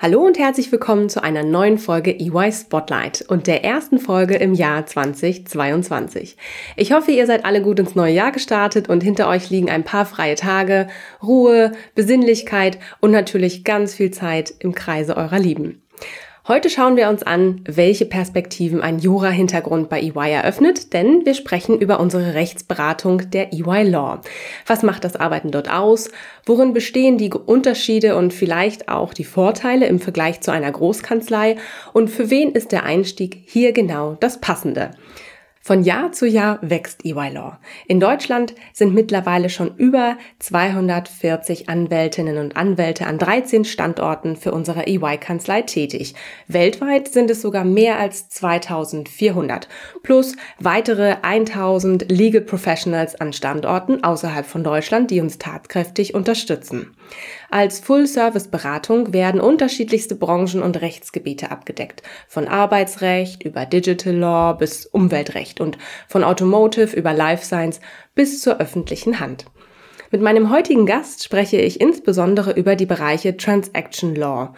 Hallo und herzlich willkommen zu einer neuen Folge EY Spotlight und der ersten Folge im Jahr 2022. Ich hoffe, ihr seid alle gut ins neue Jahr gestartet und hinter euch liegen ein paar freie Tage, Ruhe, Besinnlichkeit und natürlich ganz viel Zeit im Kreise eurer Lieben. Heute schauen wir uns an, welche Perspektiven ein Jura-Hintergrund bei EY eröffnet, denn wir sprechen über unsere Rechtsberatung der EY Law. Was macht das Arbeiten dort aus? Worin bestehen die Unterschiede und vielleicht auch die Vorteile im Vergleich zu einer Großkanzlei? Und für wen ist der Einstieg hier genau das Passende? Von Jahr zu Jahr wächst EY Law. In Deutschland sind mittlerweile schon über 240 Anwältinnen und Anwälte an 13 Standorten für unsere EY-Kanzlei tätig. Weltweit sind es sogar mehr als 2400 plus weitere 1000 Legal Professionals an Standorten außerhalb von Deutschland, die uns tatkräftig unterstützen. Als Full-Service-Beratung werden unterschiedlichste Branchen und Rechtsgebiete abgedeckt, von Arbeitsrecht über Digital Law bis Umweltrecht und von Automotive über Life Science bis zur öffentlichen Hand. Mit meinem heutigen Gast spreche ich insbesondere über die Bereiche Transaction Law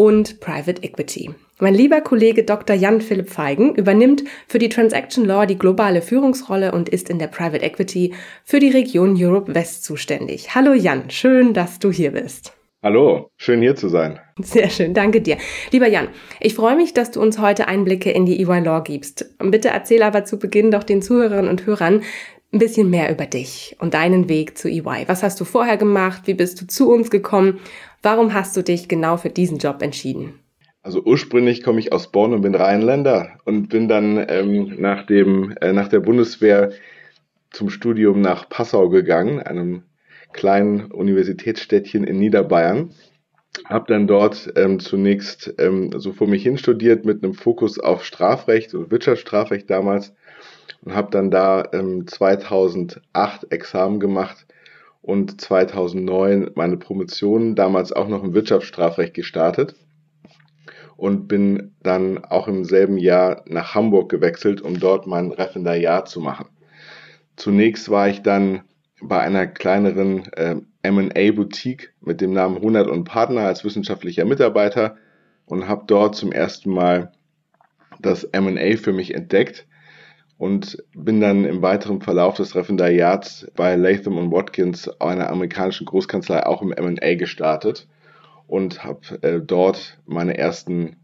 und Private Equity. Mein lieber Kollege Dr. Jan Philipp Feigen übernimmt für die Transaction Law die globale Führungsrolle und ist in der Private Equity für die Region Europe West zuständig. Hallo Jan, schön, dass du hier bist. Hallo, schön hier zu sein. Sehr schön, danke dir. Lieber Jan, ich freue mich, dass du uns heute Einblicke in die EY Law gibst. Bitte erzähl aber zu Beginn doch den Zuhörerinnen und Hörern ein bisschen mehr über dich und deinen Weg zu EY. Was hast du vorher gemacht? Wie bist du zu uns gekommen? Warum hast du dich genau für diesen Job entschieden? Also ursprünglich komme ich aus Bonn und bin Rheinländer und bin dann ähm, nach, dem, äh, nach der Bundeswehr zum Studium nach Passau gegangen, einem kleinen Universitätsstädtchen in Niederbayern. Habe dann dort ähm, zunächst ähm, so vor mich hin studiert mit einem Fokus auf Strafrecht und Wirtschaftsstrafrecht damals und habe dann da ähm, 2008 Examen gemacht und 2009 meine Promotion damals auch noch im Wirtschaftsstrafrecht gestartet und bin dann auch im selben Jahr nach Hamburg gewechselt, um dort mein Referendariat zu machen. Zunächst war ich dann bei einer kleineren äh, M&A-Boutique mit dem Namen 100 und Partner als wissenschaftlicher Mitarbeiter und habe dort zum ersten Mal das M&A für mich entdeckt und bin dann im weiteren Verlauf des Referendariats bei Latham Watkins, einer amerikanischen Großkanzlei, auch im M&A gestartet und habe äh, dort meine ersten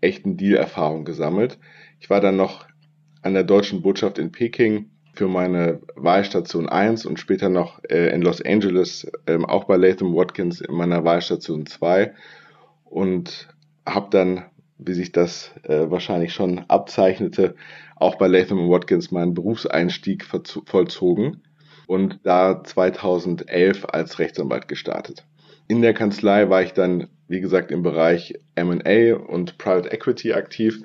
echten Deal-Erfahrungen gesammelt. Ich war dann noch an der deutschen Botschaft in Peking für meine Wahlstation 1 und später noch äh, in Los Angeles, äh, auch bei Latham Watkins in meiner Wahlstation 2 und habe dann, wie sich das äh, wahrscheinlich schon abzeichnete, auch bei Latham Watkins meinen Berufseinstieg vollzogen und da 2011 als Rechtsanwalt gestartet. In der Kanzlei war ich dann, wie gesagt, im Bereich MA und Private Equity aktiv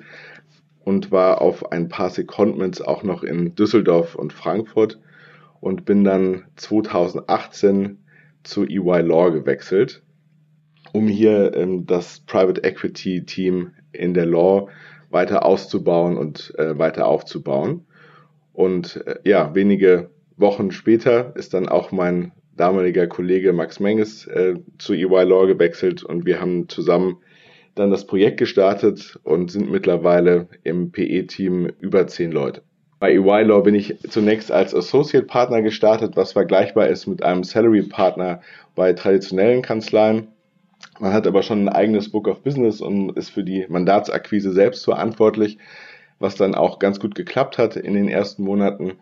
und war auf ein paar Secondments auch noch in Düsseldorf und Frankfurt und bin dann 2018 zu EY Law gewechselt, um hier ähm, das Private Equity Team in der Law weiter auszubauen und äh, weiter aufzubauen. Und äh, ja, wenige Wochen später ist dann auch mein damaliger Kollege Max Menges äh, zu EY Law gewechselt und wir haben zusammen dann das Projekt gestartet und sind mittlerweile im PE-Team über zehn Leute. Bei EY Law bin ich zunächst als Associate Partner gestartet, was vergleichbar ist mit einem Salary Partner bei traditionellen Kanzleien. Man hat aber schon ein eigenes Book of Business und ist für die Mandatsakquise selbst verantwortlich, was dann auch ganz gut geklappt hat in den ersten Monaten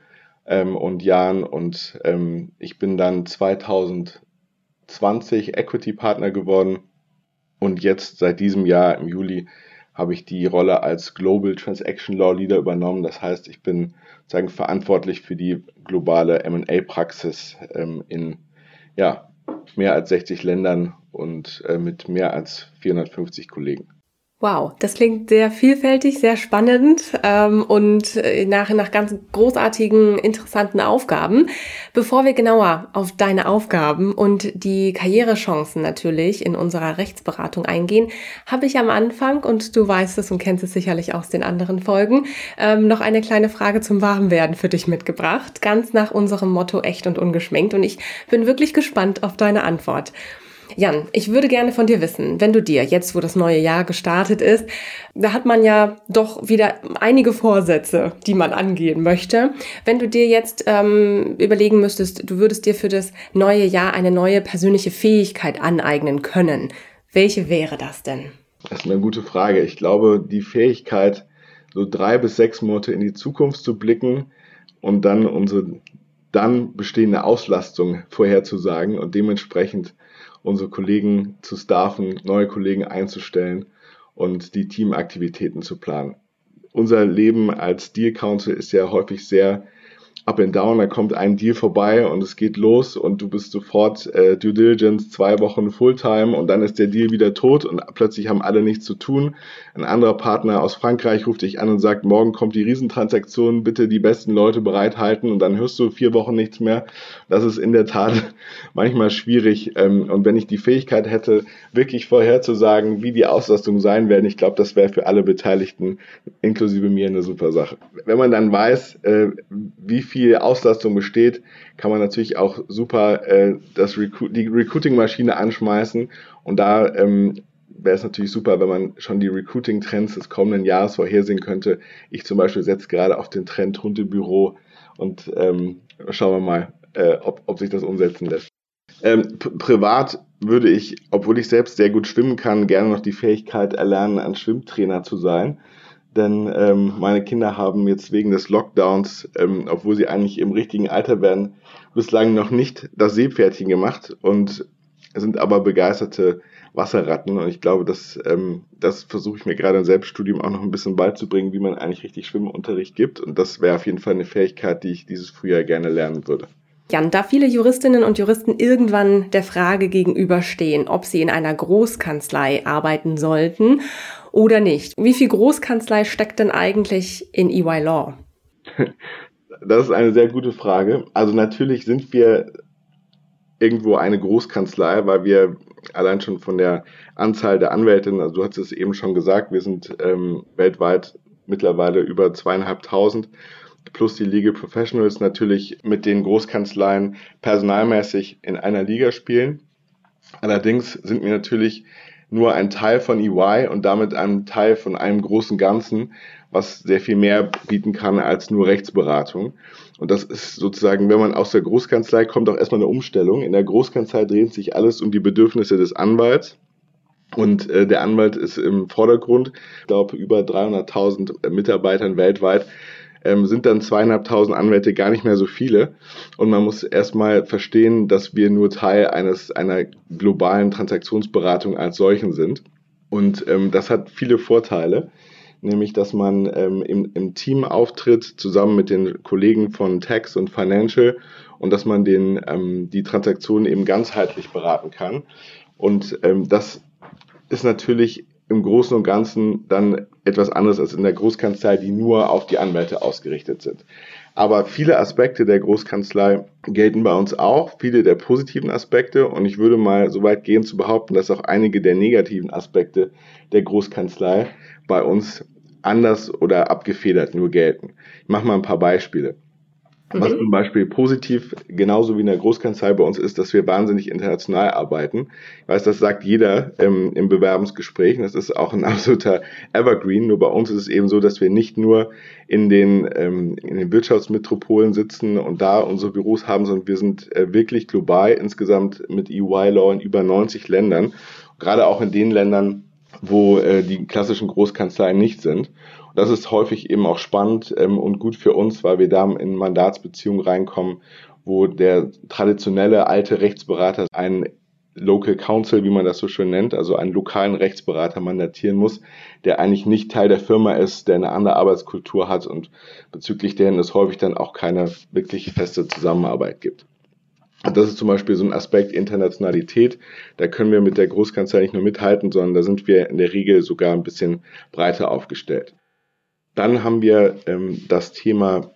ähm, und Jahren. Und ähm, ich bin dann 2020 Equity Partner geworden. Und jetzt seit diesem Jahr im Juli habe ich die Rolle als Global Transaction Law Leader übernommen. Das heißt, ich bin sagen verantwortlich für die globale M&A-Praxis ähm, in ja, mehr als 60 Ländern und äh, mit mehr als 450 Kollegen. Wow, das klingt sehr vielfältig, sehr spannend ähm, und äh, nach, nach ganz großartigen, interessanten Aufgaben. Bevor wir genauer auf deine Aufgaben und die Karrierechancen natürlich in unserer Rechtsberatung eingehen, habe ich am Anfang, und du weißt es und kennst es sicherlich aus den anderen Folgen, ähm, noch eine kleine Frage zum Warmwerden für dich mitgebracht, ganz nach unserem Motto echt und ungeschminkt. Und ich bin wirklich gespannt auf deine Antwort. Jan, ich würde gerne von dir wissen, wenn du dir jetzt, wo das neue Jahr gestartet ist, da hat man ja doch wieder einige Vorsätze, die man angehen möchte. Wenn du dir jetzt ähm, überlegen müsstest, du würdest dir für das neue Jahr eine neue persönliche Fähigkeit aneignen können, welche wäre das denn? Das ist eine gute Frage. Ich glaube, die Fähigkeit, so drei bis sechs Monate in die Zukunft zu blicken und dann unsere dann bestehende Auslastung vorherzusagen und dementsprechend unsere Kollegen zu staffen, neue Kollegen einzustellen und die Teamaktivitäten zu planen. Unser Leben als Deal Council ist ja häufig sehr up and down, da kommt ein Deal vorbei und es geht los und du bist sofort äh, Due Diligence zwei Wochen Fulltime und dann ist der Deal wieder tot und plötzlich haben alle nichts zu tun. Ein anderer Partner aus Frankreich ruft dich an und sagt, morgen kommt die Riesentransaktion, bitte die besten Leute bereithalten und dann hörst du vier Wochen nichts mehr. Das ist in der Tat manchmal schwierig ähm, und wenn ich die Fähigkeit hätte, wirklich vorherzusagen, wie die Auslastung sein werden, ich glaube, das wäre für alle Beteiligten, inklusive mir, eine super Sache. Wenn man dann weiß, äh, wie viel viel Auslastung besteht, kann man natürlich auch super äh, das Recru die Recruiting-Maschine anschmeißen. Und da ähm, wäre es natürlich super, wenn man schon die Recruiting-Trends des kommenden Jahres vorhersehen könnte. Ich zum Beispiel setze gerade auf den Trend Hundebüro und ähm, schauen wir mal, äh, ob, ob sich das umsetzen lässt. Ähm, privat würde ich, obwohl ich selbst sehr gut schwimmen kann, gerne noch die Fähigkeit erlernen, ein Schwimmtrainer zu sein denn ähm, meine Kinder haben jetzt wegen des Lockdowns, ähm, obwohl sie eigentlich im richtigen Alter werden, bislang noch nicht das Seepferdchen gemacht und sind aber begeisterte Wasserratten und ich glaube, dass ähm, das versuche ich mir gerade im Selbststudium auch noch ein bisschen beizubringen, wie man eigentlich richtig Schwimmunterricht gibt und das wäre auf jeden Fall eine Fähigkeit, die ich dieses Frühjahr gerne lernen würde. Jan, da viele Juristinnen und Juristen irgendwann der Frage gegenüberstehen, ob sie in einer Großkanzlei arbeiten sollten oder nicht, wie viel Großkanzlei steckt denn eigentlich in EY Law? Das ist eine sehr gute Frage. Also natürlich sind wir irgendwo eine Großkanzlei, weil wir allein schon von der Anzahl der Anwältinnen, also du hast es eben schon gesagt, wir sind ähm, weltweit mittlerweile über zweieinhalbtausend plus die Legal Professionals natürlich mit den Großkanzleien personalmäßig in einer Liga spielen. Allerdings sind wir natürlich nur ein Teil von EY und damit ein Teil von einem großen Ganzen, was sehr viel mehr bieten kann als nur Rechtsberatung. Und das ist sozusagen, wenn man aus der Großkanzlei kommt, auch erstmal eine Umstellung. In der Großkanzlei dreht sich alles um die Bedürfnisse des Anwalts. Und äh, der Anwalt ist im Vordergrund. Ich glaube, über 300.000 Mitarbeitern weltweit ähm, sind dann zweieinhalbtausend Anwälte gar nicht mehr so viele. Und man muss erstmal verstehen, dass wir nur Teil eines einer globalen Transaktionsberatung als solchen sind. Und ähm, das hat viele Vorteile, nämlich dass man ähm, im, im Team auftritt, zusammen mit den Kollegen von Tax und Financial und dass man den, ähm, die Transaktionen eben ganzheitlich beraten kann. Und ähm, das ist natürlich im Großen und Ganzen dann etwas anderes als in der Großkanzlei, die nur auf die Anwälte ausgerichtet sind. Aber viele Aspekte der Großkanzlei gelten bei uns auch, viele der positiven Aspekte und ich würde mal so weit gehen zu behaupten, dass auch einige der negativen Aspekte der Großkanzlei bei uns anders oder abgefedert nur gelten. Ich mache mal ein paar Beispiele. Was mhm. zum Beispiel positiv, genauso wie in der Großkanzlei bei uns ist, dass wir wahnsinnig international arbeiten. Ich weiß, das sagt jeder ähm, im Bewerbungsgespräch. Das ist auch ein absoluter Evergreen. Nur bei uns ist es eben so, dass wir nicht nur in den, ähm, in den Wirtschaftsmetropolen sitzen und da unsere Büros haben, sondern wir sind äh, wirklich global insgesamt mit EY Law in über 90 Ländern. Gerade auch in den Ländern, wo äh, die klassischen Großkanzleien nicht sind. Das ist häufig eben auch spannend ähm, und gut für uns, weil wir da in Mandatsbeziehungen reinkommen, wo der traditionelle alte Rechtsberater einen Local Counsel, wie man das so schön nennt, also einen lokalen Rechtsberater mandatieren muss, der eigentlich nicht Teil der Firma ist, der eine andere Arbeitskultur hat und bezüglich deren es häufig dann auch keine wirklich feste Zusammenarbeit gibt. Das ist zum Beispiel so ein Aspekt Internationalität. Da können wir mit der Großkanzlei nicht nur mithalten, sondern da sind wir in der Regel sogar ein bisschen breiter aufgestellt. Dann haben wir ähm, das Thema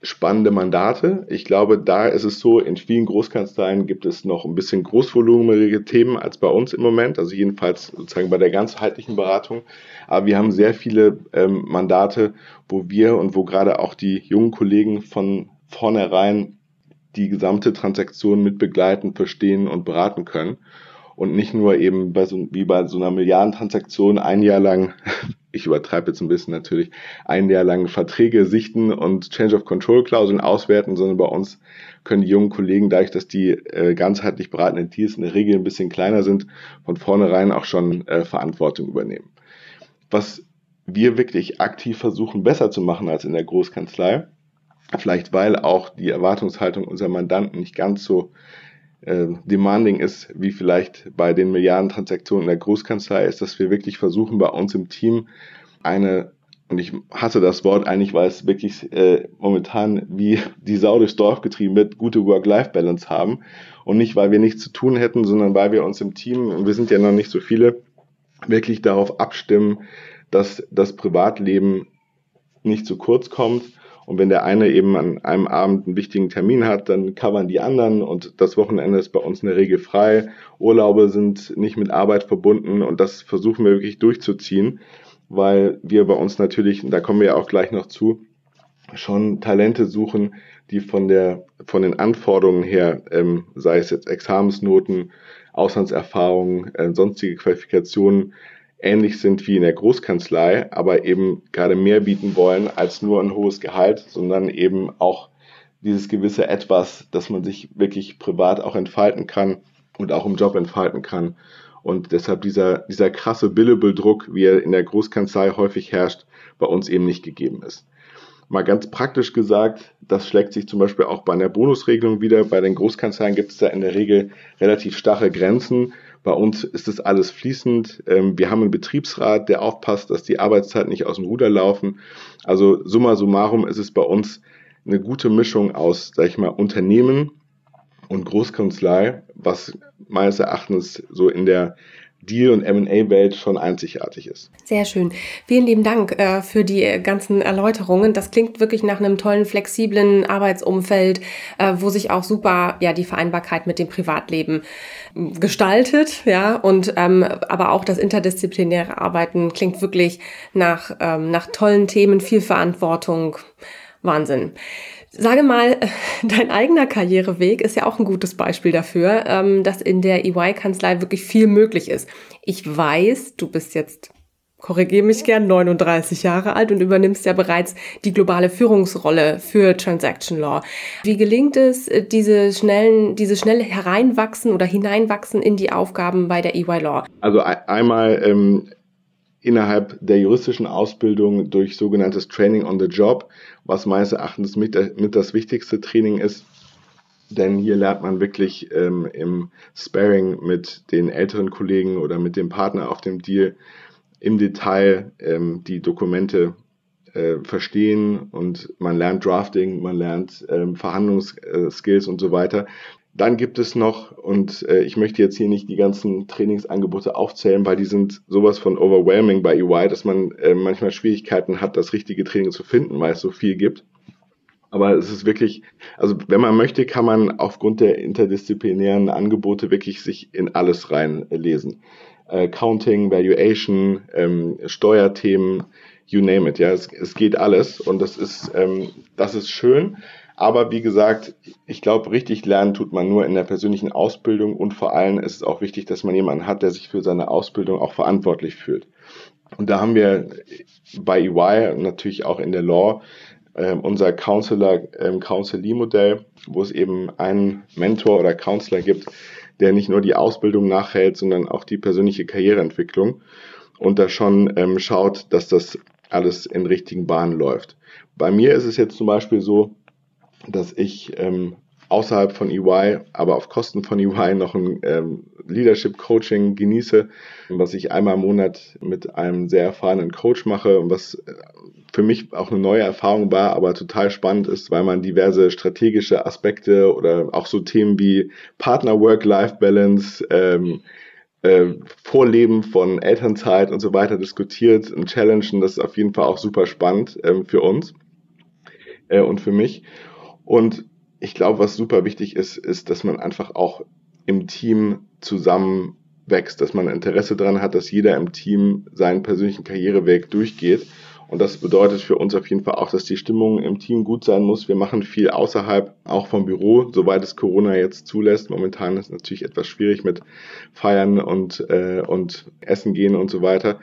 spannende Mandate. Ich glaube, da ist es so, in vielen Großkanzleien gibt es noch ein bisschen großvolumenige Themen als bei uns im Moment, also jedenfalls sozusagen bei der ganzheitlichen Beratung. Aber wir haben sehr viele ähm, Mandate, wo wir und wo gerade auch die jungen Kollegen von vornherein die gesamte Transaktion mit begleiten, verstehen und beraten können und nicht nur eben bei so, wie bei so einer Milliardentransaktion ein Jahr lang, ich übertreibe jetzt ein bisschen natürlich, ein Jahr lang Verträge sichten und Change of Control Klauseln auswerten, sondern bei uns können die jungen Kollegen, dadurch, dass die äh, ganzheitlich beratenden Teams in der Regel ein bisschen kleiner sind, von vornherein auch schon äh, Verantwortung übernehmen. Was wir wirklich aktiv versuchen, besser zu machen als in der Großkanzlei, vielleicht weil auch die Erwartungshaltung unserer Mandanten nicht ganz so äh, demanding ist, wie vielleicht bei den Milliardentransaktionen in der Großkanzlei ist, dass wir wirklich versuchen, bei uns im Team eine, und ich hasse das Wort eigentlich, weil es wirklich äh, momentan wie die Sau durchs Dorf getrieben wird, gute Work-Life-Balance haben. Und nicht, weil wir nichts zu tun hätten, sondern weil wir uns im Team, und wir sind ja noch nicht so viele, wirklich darauf abstimmen, dass das Privatleben nicht zu kurz kommt und wenn der eine eben an einem Abend einen wichtigen Termin hat, dann covern die anderen und das Wochenende ist bei uns in der Regel frei. Urlaube sind nicht mit Arbeit verbunden und das versuchen wir wirklich durchzuziehen, weil wir bei uns natürlich, da kommen wir ja auch gleich noch zu, schon Talente suchen, die von der von den Anforderungen her, ähm, sei es jetzt Examensnoten, Auslandserfahrungen, äh, sonstige Qualifikationen, ähnlich sind wie in der Großkanzlei, aber eben gerade mehr bieten wollen als nur ein hohes Gehalt, sondern eben auch dieses gewisse Etwas, dass man sich wirklich privat auch entfalten kann und auch im Job entfalten kann. Und deshalb dieser, dieser krasse Billable-Druck, wie er in der Großkanzlei häufig herrscht, bei uns eben nicht gegeben ist. Mal ganz praktisch gesagt, das schlägt sich zum Beispiel auch bei einer Bonusregelung wieder. Bei den Großkanzleien gibt es da in der Regel relativ starre Grenzen. Bei uns ist das alles fließend. Ähm, wir haben einen Betriebsrat, der aufpasst, dass die Arbeitszeiten nicht aus dem Ruder laufen. Also summa summarum ist es bei uns eine gute Mischung aus, sag ich mal, Unternehmen und Großkanzlei, was meines Erachtens so in der Deal- und M&A-Welt schon einzigartig ist. Sehr schön. Vielen lieben Dank äh, für die ganzen Erläuterungen. Das klingt wirklich nach einem tollen, flexiblen Arbeitsumfeld, äh, wo sich auch super ja die Vereinbarkeit mit dem Privatleben hm, gestaltet, ja und ähm, aber auch das interdisziplinäre Arbeiten klingt wirklich nach ähm, nach tollen Themen, viel Verantwortung, Wahnsinn. Sage mal, dein eigener Karriereweg ist ja auch ein gutes Beispiel dafür, ähm, dass in der EY-Kanzlei wirklich viel möglich ist. Ich weiß, du bist jetzt, korrigiere mich gern, 39 Jahre alt und übernimmst ja bereits die globale Führungsrolle für Transaction Law. Wie gelingt es, äh, diese schnellen, diese schnelle Hereinwachsen oder Hineinwachsen in die Aufgaben bei der EY Law? Also einmal ähm, innerhalb der juristischen Ausbildung durch sogenanntes Training on the Job, was meines Erachtens mit, mit das wichtigste Training ist. Denn hier lernt man wirklich ähm, im Sparring mit den älteren Kollegen oder mit dem Partner auf dem Deal im Detail ähm, die Dokumente äh, verstehen und man lernt Drafting, man lernt ähm, Verhandlungsskills und so weiter. Dann gibt es noch, und äh, ich möchte jetzt hier nicht die ganzen Trainingsangebote aufzählen, weil die sind sowas von overwhelming bei EY, dass man äh, manchmal Schwierigkeiten hat, das richtige Training zu finden, weil es so viel gibt. Aber es ist wirklich, also wenn man möchte, kann man aufgrund der interdisziplinären Angebote wirklich sich in alles reinlesen. Äh, Counting, Valuation, ähm, Steuerthemen, you name it. Ja, es, es geht alles und das ist, ähm, das ist schön. Aber wie gesagt, ich glaube, richtig lernen tut man nur in der persönlichen Ausbildung und vor allem ist es auch wichtig, dass man jemanden hat, der sich für seine Ausbildung auch verantwortlich fühlt. Und da haben wir bei EY natürlich auch in der Law äh, unser Counselor, ähm, Counselee-Modell, wo es eben einen Mentor oder Counselor gibt, der nicht nur die Ausbildung nachhält, sondern auch die persönliche Karriereentwicklung und da schon ähm, schaut, dass das alles in richtigen Bahnen läuft. Bei mir ist es jetzt zum Beispiel so, dass ich ähm, außerhalb von EY, aber auf Kosten von EY noch ein ähm, Leadership Coaching genieße, was ich einmal im Monat mit einem sehr erfahrenen Coach mache und was äh, für mich auch eine neue Erfahrung war, aber total spannend ist, weil man diverse strategische Aspekte oder auch so Themen wie Partner Work-Life-Balance, ähm, äh, Vorleben von Elternzeit und so weiter diskutiert und challengen. Das ist auf jeden Fall auch super spannend ähm, für uns äh, und für mich. Und ich glaube, was super wichtig ist, ist, dass man einfach auch im Team zusammen wächst, dass man Interesse daran hat, dass jeder im Team seinen persönlichen Karriereweg durchgeht. Und das bedeutet für uns auf jeden Fall auch, dass die Stimmung im Team gut sein muss. Wir machen viel außerhalb, auch vom Büro, soweit es Corona jetzt zulässt. Momentan ist natürlich etwas schwierig mit Feiern und, äh, und Essen gehen und so weiter.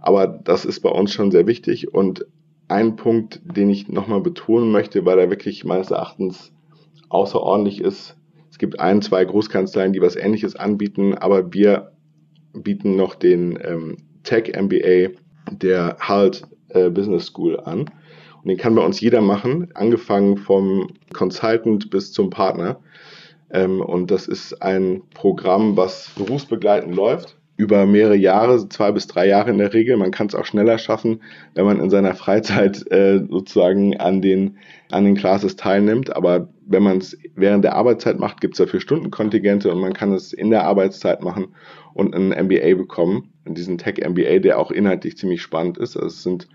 Aber das ist bei uns schon sehr wichtig. Und ein Punkt, den ich nochmal betonen möchte, weil er wirklich meines Erachtens außerordentlich ist. Es gibt ein, zwei Großkanzleien, die was Ähnliches anbieten, aber wir bieten noch den ähm, Tech MBA der Halt äh, Business School an. Und den kann bei uns jeder machen, angefangen vom Consultant bis zum Partner. Ähm, und das ist ein Programm, was berufsbegleitend läuft über mehrere Jahre, zwei bis drei Jahre in der Regel. Man kann es auch schneller schaffen, wenn man in seiner Freizeit äh, sozusagen an den, an den Classes teilnimmt. Aber wenn man es während der Arbeitszeit macht, gibt es dafür Stundenkontingente und man kann es in der Arbeitszeit machen und ein MBA bekommen. Diesen Tech MBA, der auch inhaltlich ziemlich spannend ist. Also es sind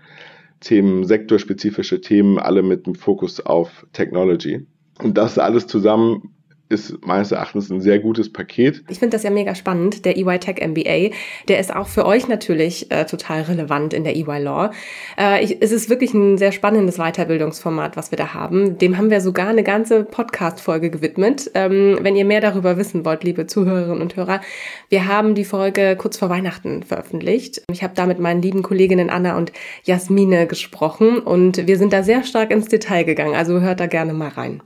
Themen, sektorspezifische Themen, alle mit dem Fokus auf Technology. Und das alles zusammen ist meines Erachtens ein sehr gutes Paket. Ich finde das ja mega spannend, der EY Tech MBA. Der ist auch für euch natürlich äh, total relevant in der EY Law. Äh, ich, es ist wirklich ein sehr spannendes Weiterbildungsformat, was wir da haben. Dem haben wir sogar eine ganze Podcast-Folge gewidmet. Ähm, wenn ihr mehr darüber wissen wollt, liebe Zuhörerinnen und Hörer, wir haben die Folge kurz vor Weihnachten veröffentlicht. Ich habe da mit meinen lieben Kolleginnen Anna und Jasmine gesprochen und wir sind da sehr stark ins Detail gegangen. Also hört da gerne mal rein.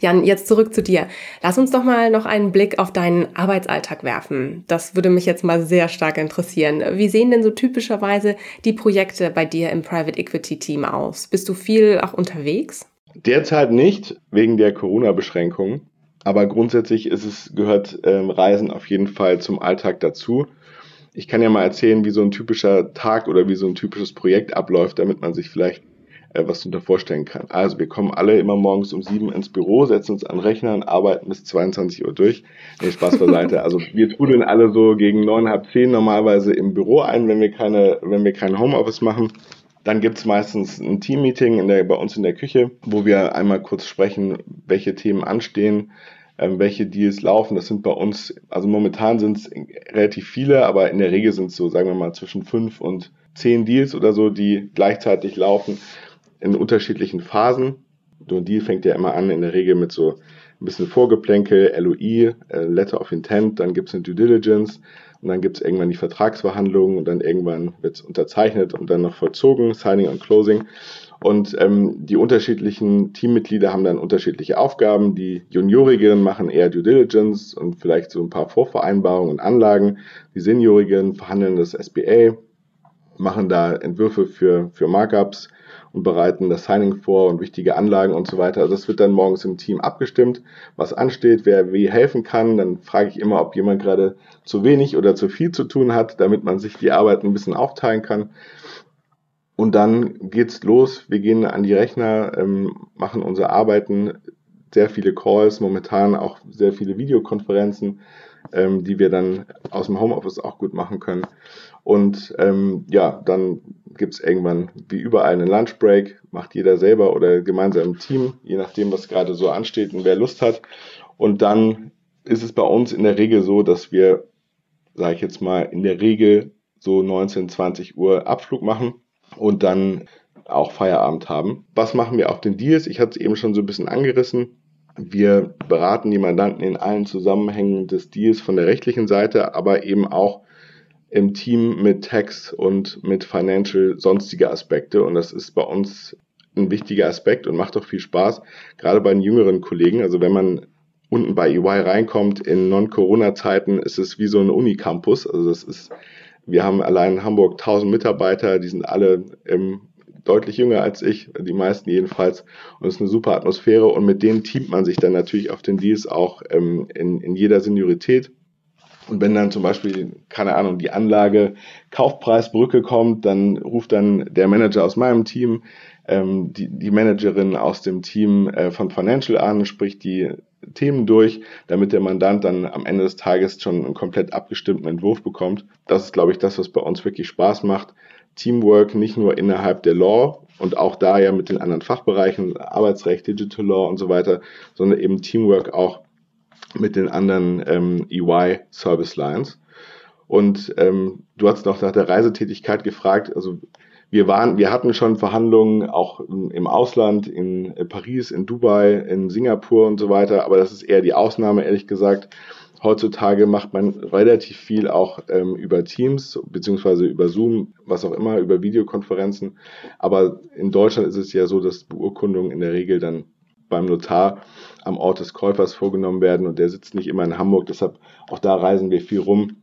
Jan, jetzt zurück zu dir. Lass uns doch mal noch einen Blick auf deinen Arbeitsalltag werfen. Das würde mich jetzt mal sehr stark interessieren. Wie sehen denn so typischerweise die Projekte bei dir im Private Equity Team aus? Bist du viel auch unterwegs? Derzeit nicht, wegen der Corona-Beschränkungen. Aber grundsätzlich ist es, gehört ähm, Reisen auf jeden Fall zum Alltag dazu. Ich kann ja mal erzählen, wie so ein typischer Tag oder wie so ein typisches Projekt abläuft, damit man sich vielleicht äh, was du dir vorstellen kannst. Also wir kommen alle immer morgens um sieben ins Büro, setzen uns an Rechner und arbeiten bis 22 Uhr durch. Nee, Spaß beiseite. Also wir trudeln alle so gegen neun, halb zehn normalerweise im Büro ein, wenn wir keine, wenn wir kein Homeoffice machen. Dann gibt's meistens ein Teammeeting in der, bei uns in der Küche, wo wir einmal kurz sprechen, welche Themen anstehen, ähm, welche Deals laufen. Das sind bei uns, also momentan sind es relativ viele, aber in der Regel sind es so, sagen wir mal, zwischen fünf und zehn Deals oder so, die gleichzeitig laufen in unterschiedlichen Phasen. So ein Deal fängt ja immer an, in der Regel mit so ein bisschen Vorgeplänkel, LOI, äh, Letter of Intent, dann gibt es eine Due Diligence und dann gibt es irgendwann die Vertragsverhandlungen und dann irgendwann wird es unterzeichnet und dann noch vollzogen, Signing und Closing. Und ähm, die unterschiedlichen Teammitglieder haben dann unterschiedliche Aufgaben. Die Juniorigeren machen eher Due Diligence und vielleicht so ein paar Vorvereinbarungen und Anlagen. Die Seniorigeren verhandeln das SBA, machen da Entwürfe für, für Markups und bereiten das Signing vor und wichtige Anlagen und so weiter. Also das wird dann morgens im Team abgestimmt, was ansteht, wer wie helfen kann. Dann frage ich immer, ob jemand gerade zu wenig oder zu viel zu tun hat, damit man sich die Arbeit ein bisschen aufteilen kann. Und dann geht's los. Wir gehen an die Rechner, ähm, machen unsere Arbeiten, sehr viele Calls, momentan auch sehr viele Videokonferenzen, ähm, die wir dann aus dem Homeoffice auch gut machen können. Und ähm, ja, dann gibt es irgendwann wie überall einen Lunchbreak, macht jeder selber oder gemeinsam im Team, je nachdem, was gerade so ansteht und wer Lust hat. Und dann ist es bei uns in der Regel so, dass wir, sage ich jetzt mal, in der Regel so 19, 20 Uhr Abflug machen und dann auch Feierabend haben. Was machen wir auf den Deals? Ich hatte es eben schon so ein bisschen angerissen. Wir beraten die Mandanten in allen Zusammenhängen des Deals von der rechtlichen Seite, aber eben auch im Team mit Tax und mit Financial sonstige Aspekte. Und das ist bei uns ein wichtiger Aspekt und macht auch viel Spaß, gerade bei den jüngeren Kollegen. Also wenn man unten bei EY reinkommt in Non-Corona-Zeiten, ist es wie so ein Unicampus. Also das ist, wir haben allein in Hamburg 1000 Mitarbeiter, die sind alle im deutlich jünger als ich, die meisten jedenfalls. Und es ist eine super Atmosphäre und mit denen teamt man sich dann natürlich auf den Deals auch ähm, in, in jeder Seniorität. Und wenn dann zum Beispiel, keine Ahnung, die Anlage Kaufpreisbrücke kommt, dann ruft dann der Manager aus meinem Team ähm, die, die Managerin aus dem Team äh, von Financial an, spricht die Themen durch, damit der Mandant dann am Ende des Tages schon einen komplett abgestimmten Entwurf bekommt. Das ist, glaube ich, das, was bei uns wirklich Spaß macht. Teamwork nicht nur innerhalb der Law und auch da ja mit den anderen Fachbereichen, Arbeitsrecht, Digital Law und so weiter, sondern eben Teamwork auch mit den anderen ähm, EY Service Lines. Und ähm, du hast noch nach der Reisetätigkeit gefragt. Also wir waren, wir hatten schon Verhandlungen auch im Ausland, in Paris, in Dubai, in Singapur und so weiter, aber das ist eher die Ausnahme, ehrlich gesagt. Heutzutage macht man relativ viel auch ähm, über Teams beziehungsweise über Zoom, was auch immer, über Videokonferenzen. Aber in Deutschland ist es ja so, dass Beurkundungen in der Regel dann beim Notar am Ort des Käufers vorgenommen werden und der sitzt nicht immer in Hamburg. Deshalb auch da reisen wir viel rum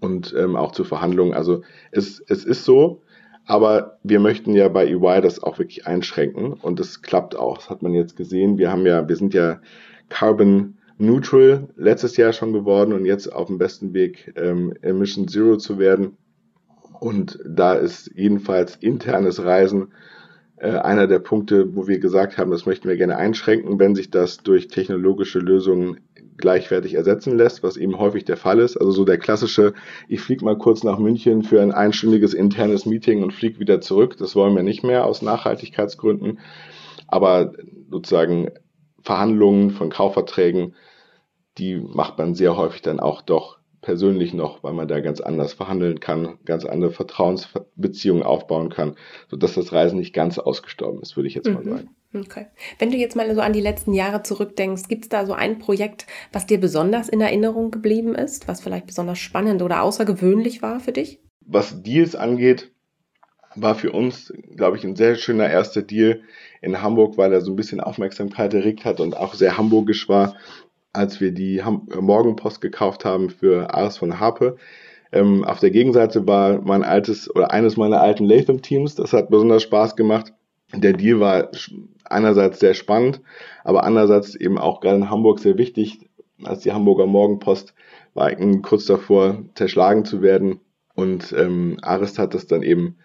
und ähm, auch zu Verhandlungen. Also es, es ist so, aber wir möchten ja bei EY das auch wirklich einschränken und das klappt auch. Das hat man jetzt gesehen. Wir haben ja, wir sind ja Carbon Neutral letztes Jahr schon geworden und jetzt auf dem besten Weg, ähm, Emission Zero zu werden. Und da ist jedenfalls internes Reisen einer der Punkte, wo wir gesagt haben, das möchten wir gerne einschränken, wenn sich das durch technologische Lösungen gleichwertig ersetzen lässt, was eben häufig der Fall ist. Also so der klassische, ich fliege mal kurz nach München für ein einstündiges internes Meeting und fliege wieder zurück. Das wollen wir nicht mehr aus Nachhaltigkeitsgründen. Aber sozusagen Verhandlungen von Kaufverträgen, die macht man sehr häufig dann auch doch persönlich noch, weil man da ganz anders verhandeln kann, ganz andere Vertrauensbeziehungen aufbauen kann, sodass das Reisen nicht ganz ausgestorben ist, würde ich jetzt mal mhm. sagen. Okay. Wenn du jetzt mal so an die letzten Jahre zurückdenkst, gibt es da so ein Projekt, was dir besonders in Erinnerung geblieben ist, was vielleicht besonders spannend oder außergewöhnlich war für dich? Was Deals angeht, war für uns, glaube ich, ein sehr schöner erster Deal in Hamburg, weil er so ein bisschen Aufmerksamkeit erregt hat und auch sehr hamburgisch war, als wir die Ham Morgenpost gekauft haben für Ars von Harpe. Ähm, auf der Gegenseite war mein altes oder eines meiner alten Latham-Teams. Das hat besonders Spaß gemacht. Der Deal war einerseits sehr spannend, aber andererseits eben auch gerade in Hamburg sehr wichtig. Als die Hamburger Morgenpost war kurz davor, zerschlagen zu werden. Und ähm, Arist hat das dann eben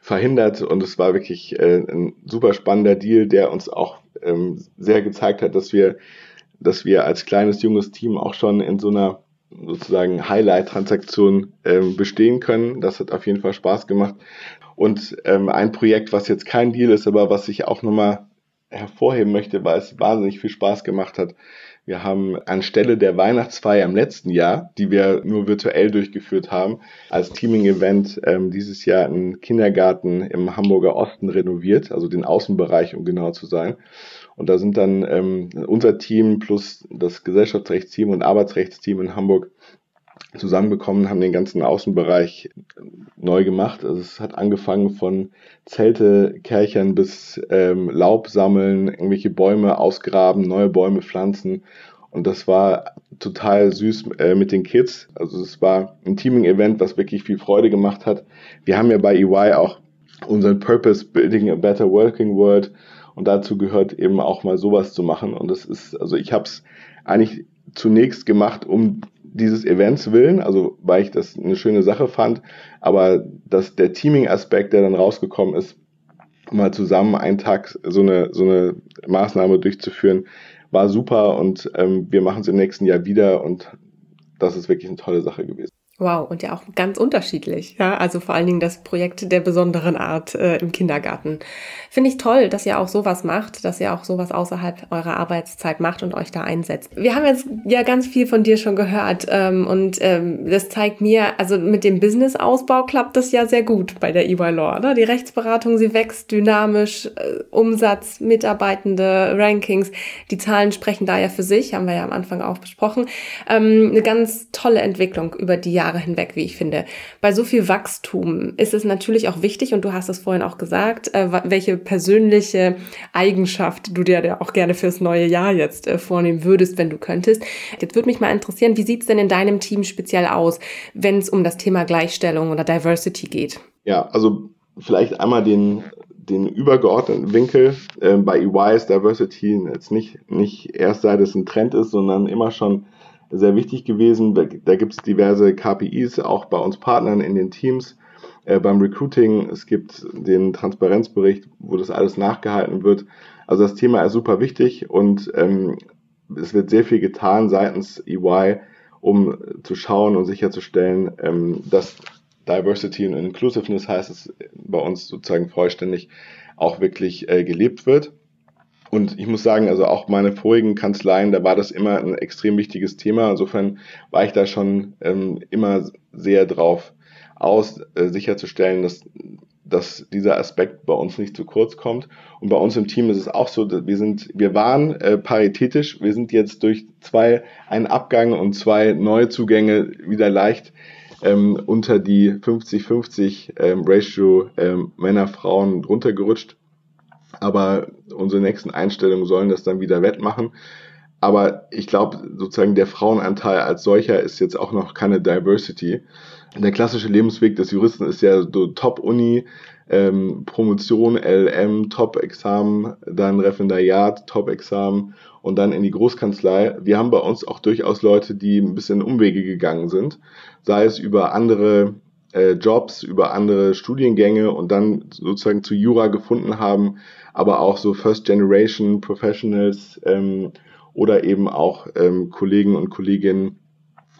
verhindert und es war wirklich äh, ein super spannender Deal, der uns auch ähm, sehr gezeigt hat, dass wir, dass wir als kleines junges Team auch schon in so einer sozusagen Highlight-Transaktion ähm, bestehen können. Das hat auf jeden Fall Spaß gemacht. Und ähm, ein Projekt, was jetzt kein Deal ist, aber was ich auch nochmal hervorheben möchte, weil es wahnsinnig viel Spaß gemacht hat. Wir haben anstelle der Weihnachtsfeier im letzten Jahr, die wir nur virtuell durchgeführt haben, als Teaming-Event ähm, dieses Jahr einen Kindergarten im Hamburger Osten renoviert, also den Außenbereich, um genau zu sein. Und da sind dann ähm, unser Team plus das Gesellschaftsrechtsteam und Arbeitsrechtsteam in Hamburg zusammengekommen, haben den ganzen Außenbereich neu gemacht. Also es hat angefangen von Zelte, Kärchern bis ähm, Laub sammeln, irgendwelche Bäume ausgraben, neue Bäume pflanzen. Und das war total süß äh, mit den Kids. Also es war ein Teaming-Event, was wirklich viel Freude gemacht hat. Wir haben ja bei EY auch unseren Purpose Building a Better Working World und dazu gehört eben auch mal sowas zu machen. Und das ist, also ich habe es eigentlich zunächst gemacht, um dieses Events willen, also weil ich das eine schöne Sache fand, aber dass der Teaming-Aspekt, der dann rausgekommen ist, mal zusammen einen Tag so eine, so eine Maßnahme durchzuführen, war super und ähm, wir machen es im nächsten Jahr wieder und das ist wirklich eine tolle Sache gewesen. Wow, und ja auch ganz unterschiedlich. Ja, also vor allen Dingen das Projekt der besonderen Art äh, im Kindergarten. Finde ich toll, dass ihr auch sowas macht, dass ihr auch sowas außerhalb eurer Arbeitszeit macht und euch da einsetzt. Wir haben jetzt ja ganz viel von dir schon gehört ähm, und ähm, das zeigt mir, also mit dem Business-Ausbau klappt das ja sehr gut bei der EY Law. Ne? Die Rechtsberatung, sie wächst dynamisch, äh, Umsatz, Mitarbeitende, Rankings, die Zahlen sprechen da ja für sich, haben wir ja am Anfang auch besprochen. Ähm, eine ganz tolle Entwicklung über die Jahre Jahre hinweg, wie ich finde. Bei so viel Wachstum ist es natürlich auch wichtig, und du hast es vorhin auch gesagt, äh, welche persönliche Eigenschaft du dir auch gerne fürs neue Jahr jetzt äh, vornehmen würdest, wenn du könntest. Jetzt würde mich mal interessieren, wie sieht es denn in deinem Team speziell aus, wenn es um das Thema Gleichstellung oder Diversity geht? Ja, also vielleicht einmal den den übergeordneten Winkel. Ähm, bei EY ist Diversity jetzt nicht, nicht erst seit es ein Trend ist, sondern immer schon sehr wichtig gewesen. Da, da gibt es diverse KPIs, auch bei uns Partnern in den Teams. Äh, beim Recruiting, es gibt den Transparenzbericht, wo das alles nachgehalten wird. Also das Thema ist super wichtig und ähm, es wird sehr viel getan seitens EY, um zu schauen und sicherzustellen, ähm, dass Diversity und Inclusiveness heißt es bei uns sozusagen vollständig auch wirklich äh, gelebt wird. Und ich muss sagen, also auch meine vorigen Kanzleien, da war das immer ein extrem wichtiges Thema. Insofern war ich da schon ähm, immer sehr drauf aus, äh, sicherzustellen, dass, dass dieser Aspekt bei uns nicht zu kurz kommt. Und bei uns im Team ist es auch so, wir sind, wir waren äh, paritätisch, wir sind jetzt durch zwei, einen Abgang und zwei Neuzugänge wieder leicht ähm, unter die 50-50 ähm, Ratio ähm, Männer-Frauen runtergerutscht. Aber unsere nächsten Einstellungen sollen das dann wieder wettmachen. Aber ich glaube, sozusagen der Frauenanteil als solcher ist jetzt auch noch keine Diversity. Der klassische Lebensweg des Juristen ist ja so Top-Uni, ähm, Promotion, LM, Top-Examen, dann Referendariat, Top-Examen und dann in die Großkanzlei. Wir haben bei uns auch durchaus Leute, die ein bisschen Umwege gegangen sind, sei es über andere äh, Jobs, über andere Studiengänge und dann sozusagen zu Jura gefunden haben, aber auch so First Generation Professionals ähm, oder eben auch ähm, Kollegen und Kolleginnen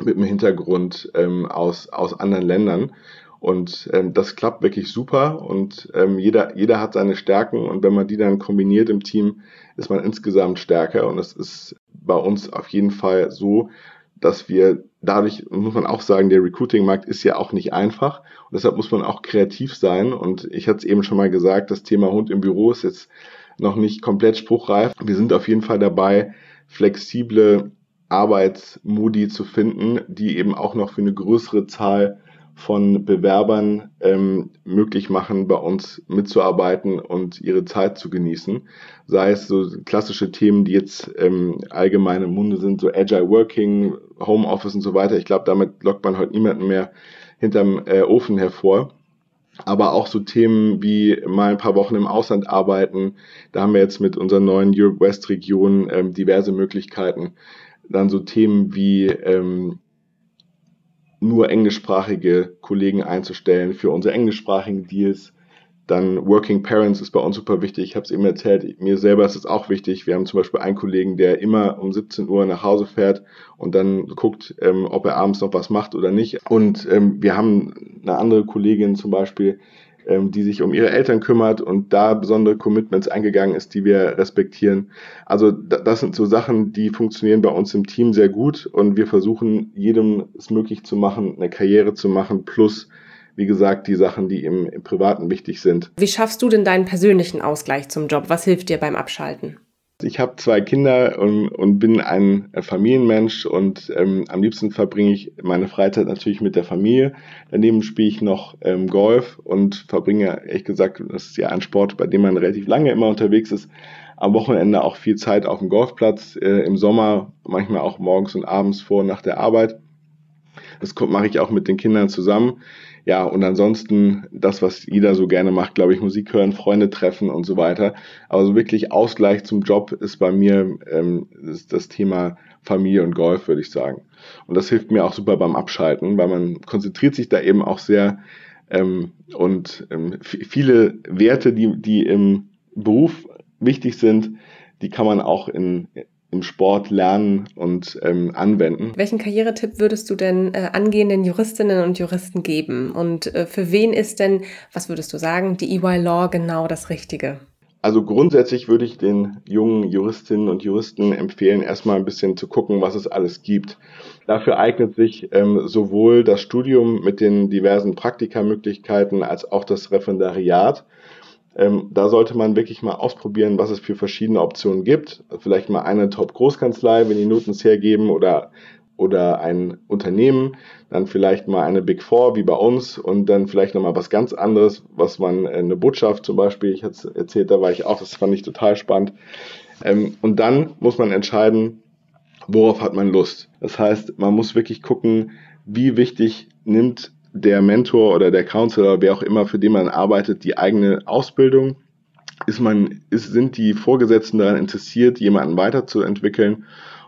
mit einem Hintergrund ähm, aus, aus anderen Ländern. Und ähm, das klappt wirklich super und ähm, jeder, jeder hat seine Stärken und wenn man die dann kombiniert im Team, ist man insgesamt stärker und es ist bei uns auf jeden Fall so, dass wir dadurch, muss man auch sagen, der Recruiting-Markt ist ja auch nicht einfach und deshalb muss man auch kreativ sein und ich hatte es eben schon mal gesagt, das Thema Hund im Büro ist jetzt noch nicht komplett spruchreif. Wir sind auf jeden Fall dabei, flexible Arbeitsmodi zu finden, die eben auch noch für eine größere Zahl von Bewerbern ähm, möglich machen, bei uns mitzuarbeiten und ihre Zeit zu genießen. Sei es so klassische Themen, die jetzt ähm, allgemein im Munde sind, so Agile Working, Homeoffice und so weiter. Ich glaube, damit lockt man heute niemanden mehr hinterm äh, Ofen hervor. Aber auch so Themen wie mal ein paar Wochen im Ausland arbeiten. Da haben wir jetzt mit unserer neuen Europe West Region ähm, diverse Möglichkeiten. Dann so Themen wie ähm, nur englischsprachige Kollegen einzustellen für unsere englischsprachigen Deals. Dann Working Parents ist bei uns super wichtig. Ich habe es eben erzählt, mir selber ist es auch wichtig. Wir haben zum Beispiel einen Kollegen, der immer um 17 Uhr nach Hause fährt und dann guckt, ähm, ob er abends noch was macht oder nicht. Und ähm, wir haben eine andere Kollegin zum Beispiel, ähm, die sich um ihre Eltern kümmert und da besondere Commitments eingegangen ist, die wir respektieren. Also das sind so Sachen, die funktionieren bei uns im Team sehr gut und wir versuchen jedem es möglich zu machen, eine Karriere zu machen, plus wie gesagt, die Sachen, die im, im Privaten wichtig sind. Wie schaffst du denn deinen persönlichen Ausgleich zum Job? Was hilft dir beim Abschalten? Ich habe zwei Kinder und, und, bin ein Familienmensch und ähm, am liebsten verbringe ich meine Freizeit natürlich mit der Familie. Daneben spiele ich noch ähm, Golf und verbringe, ehrlich gesagt, das ist ja ein Sport, bei dem man relativ lange immer unterwegs ist, am Wochenende auch viel Zeit auf dem Golfplatz, äh, im Sommer manchmal auch morgens und abends vor und nach der Arbeit. Das mache ich auch mit den Kindern zusammen. Ja, und ansonsten das, was jeder so gerne macht, glaube ich, Musik hören, Freunde treffen und so weiter. Aber so wirklich Ausgleich zum Job ist bei mir ähm, ist das Thema Familie und Golf, würde ich sagen. Und das hilft mir auch super beim Abschalten, weil man konzentriert sich da eben auch sehr ähm, und ähm, viele Werte, die, die im Beruf wichtig sind, die kann man auch in, im Sport lernen und ähm, anwenden. Welchen Karrieretipp würdest du denn äh, angehenden Juristinnen und Juristen geben? Und äh, für wen ist denn, was würdest du sagen, die EY Law genau das Richtige? Also grundsätzlich würde ich den jungen Juristinnen und Juristen empfehlen, erstmal ein bisschen zu gucken, was es alles gibt. Dafür eignet sich ähm, sowohl das Studium mit den diversen Praktikamöglichkeiten als auch das Referendariat. Ähm, da sollte man wirklich mal ausprobieren, was es für verschiedene Optionen gibt. Vielleicht mal eine Top-Großkanzlei, wenn die Noten es hergeben, oder, oder ein Unternehmen, dann vielleicht mal eine Big Four wie bei uns und dann vielleicht nochmal was ganz anderes, was man, äh, eine Botschaft zum Beispiel, ich hatte erzählt, da war ich auch, das fand ich total spannend. Ähm, und dann muss man entscheiden, worauf hat man Lust. Das heißt, man muss wirklich gucken, wie wichtig nimmt der Mentor oder der Counselor, wer auch immer, für den man arbeitet, die eigene Ausbildung ist man, ist, sind die Vorgesetzten daran interessiert, jemanden weiterzuentwickeln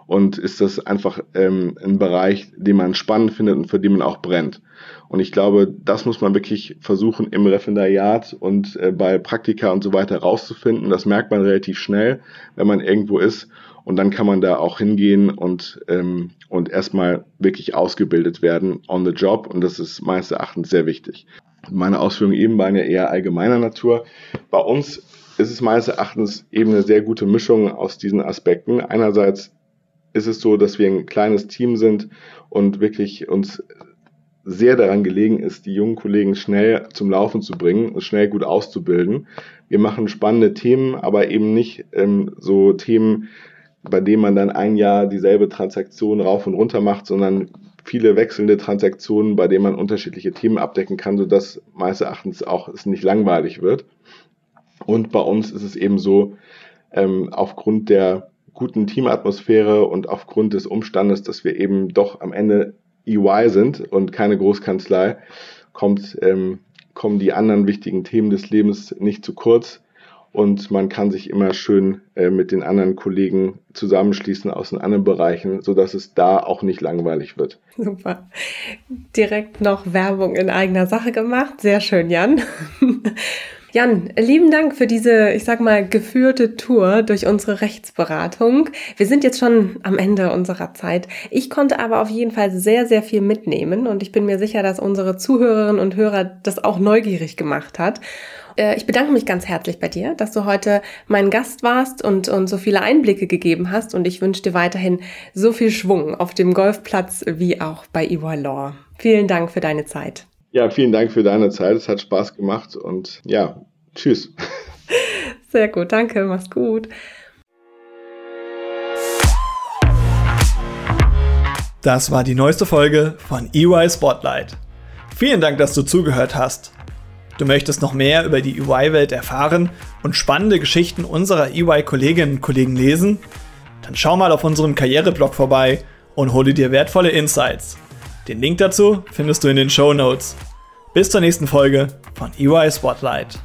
und ist das einfach ähm, ein Bereich, den man spannend findet und für den man auch brennt. Und ich glaube, das muss man wirklich versuchen im Referendariat und äh, bei Praktika und so weiter rauszufinden. Das merkt man relativ schnell, wenn man irgendwo ist. Und dann kann man da auch hingehen und, ähm, und erstmal wirklich ausgebildet werden on the job. Und das ist meines Erachtens sehr wichtig. Meine Ausführungen eben waren ja eher allgemeiner Natur. Bei uns ist es meines Erachtens eben eine sehr gute Mischung aus diesen Aspekten. Einerseits ist es so, dass wir ein kleines Team sind und wirklich uns sehr daran gelegen ist, die jungen Kollegen schnell zum Laufen zu bringen und schnell gut auszubilden. Wir machen spannende Themen, aber eben nicht ähm, so Themen, bei denen man dann ein Jahr dieselbe Transaktion rauf und runter macht, sondern viele wechselnde Transaktionen, bei denen man unterschiedliche Themen abdecken kann, sodass meines Erachtens auch es nicht langweilig wird. Und bei uns ist es eben so, ähm, aufgrund der guten Teamatmosphäre und aufgrund des Umstandes, dass wir eben doch am Ende EY sind und keine Großkanzlei, kommt, ähm, kommen die anderen wichtigen Themen des Lebens nicht zu kurz und man kann sich immer schön äh, mit den anderen Kollegen zusammenschließen aus den anderen Bereichen, sodass es da auch nicht langweilig wird. Super. Direkt noch Werbung in eigener Sache gemacht. Sehr schön, Jan. Jan, lieben Dank für diese, ich sag mal, geführte Tour durch unsere Rechtsberatung. Wir sind jetzt schon am Ende unserer Zeit. Ich konnte aber auf jeden Fall sehr, sehr viel mitnehmen und ich bin mir sicher, dass unsere Zuhörerinnen und Hörer das auch neugierig gemacht hat. Äh, ich bedanke mich ganz herzlich bei dir, dass du heute mein Gast warst und, und so viele Einblicke gegeben hast und ich wünsche dir weiterhin so viel Schwung auf dem Golfplatz wie auch bei EY Law. Vielen Dank für deine Zeit. Ja, vielen Dank für deine Zeit. Es hat Spaß gemacht und ja, tschüss. Sehr gut, danke, mach's gut. Das war die neueste Folge von EY Spotlight. Vielen Dank, dass du zugehört hast. Du möchtest noch mehr über die EY-Welt erfahren und spannende Geschichten unserer EY-Kolleginnen und Kollegen lesen? Dann schau mal auf unserem Karriereblog vorbei und hole dir wertvolle Insights. Den Link dazu findest du in den Show Notes. Bis zur nächsten Folge von EY Spotlight.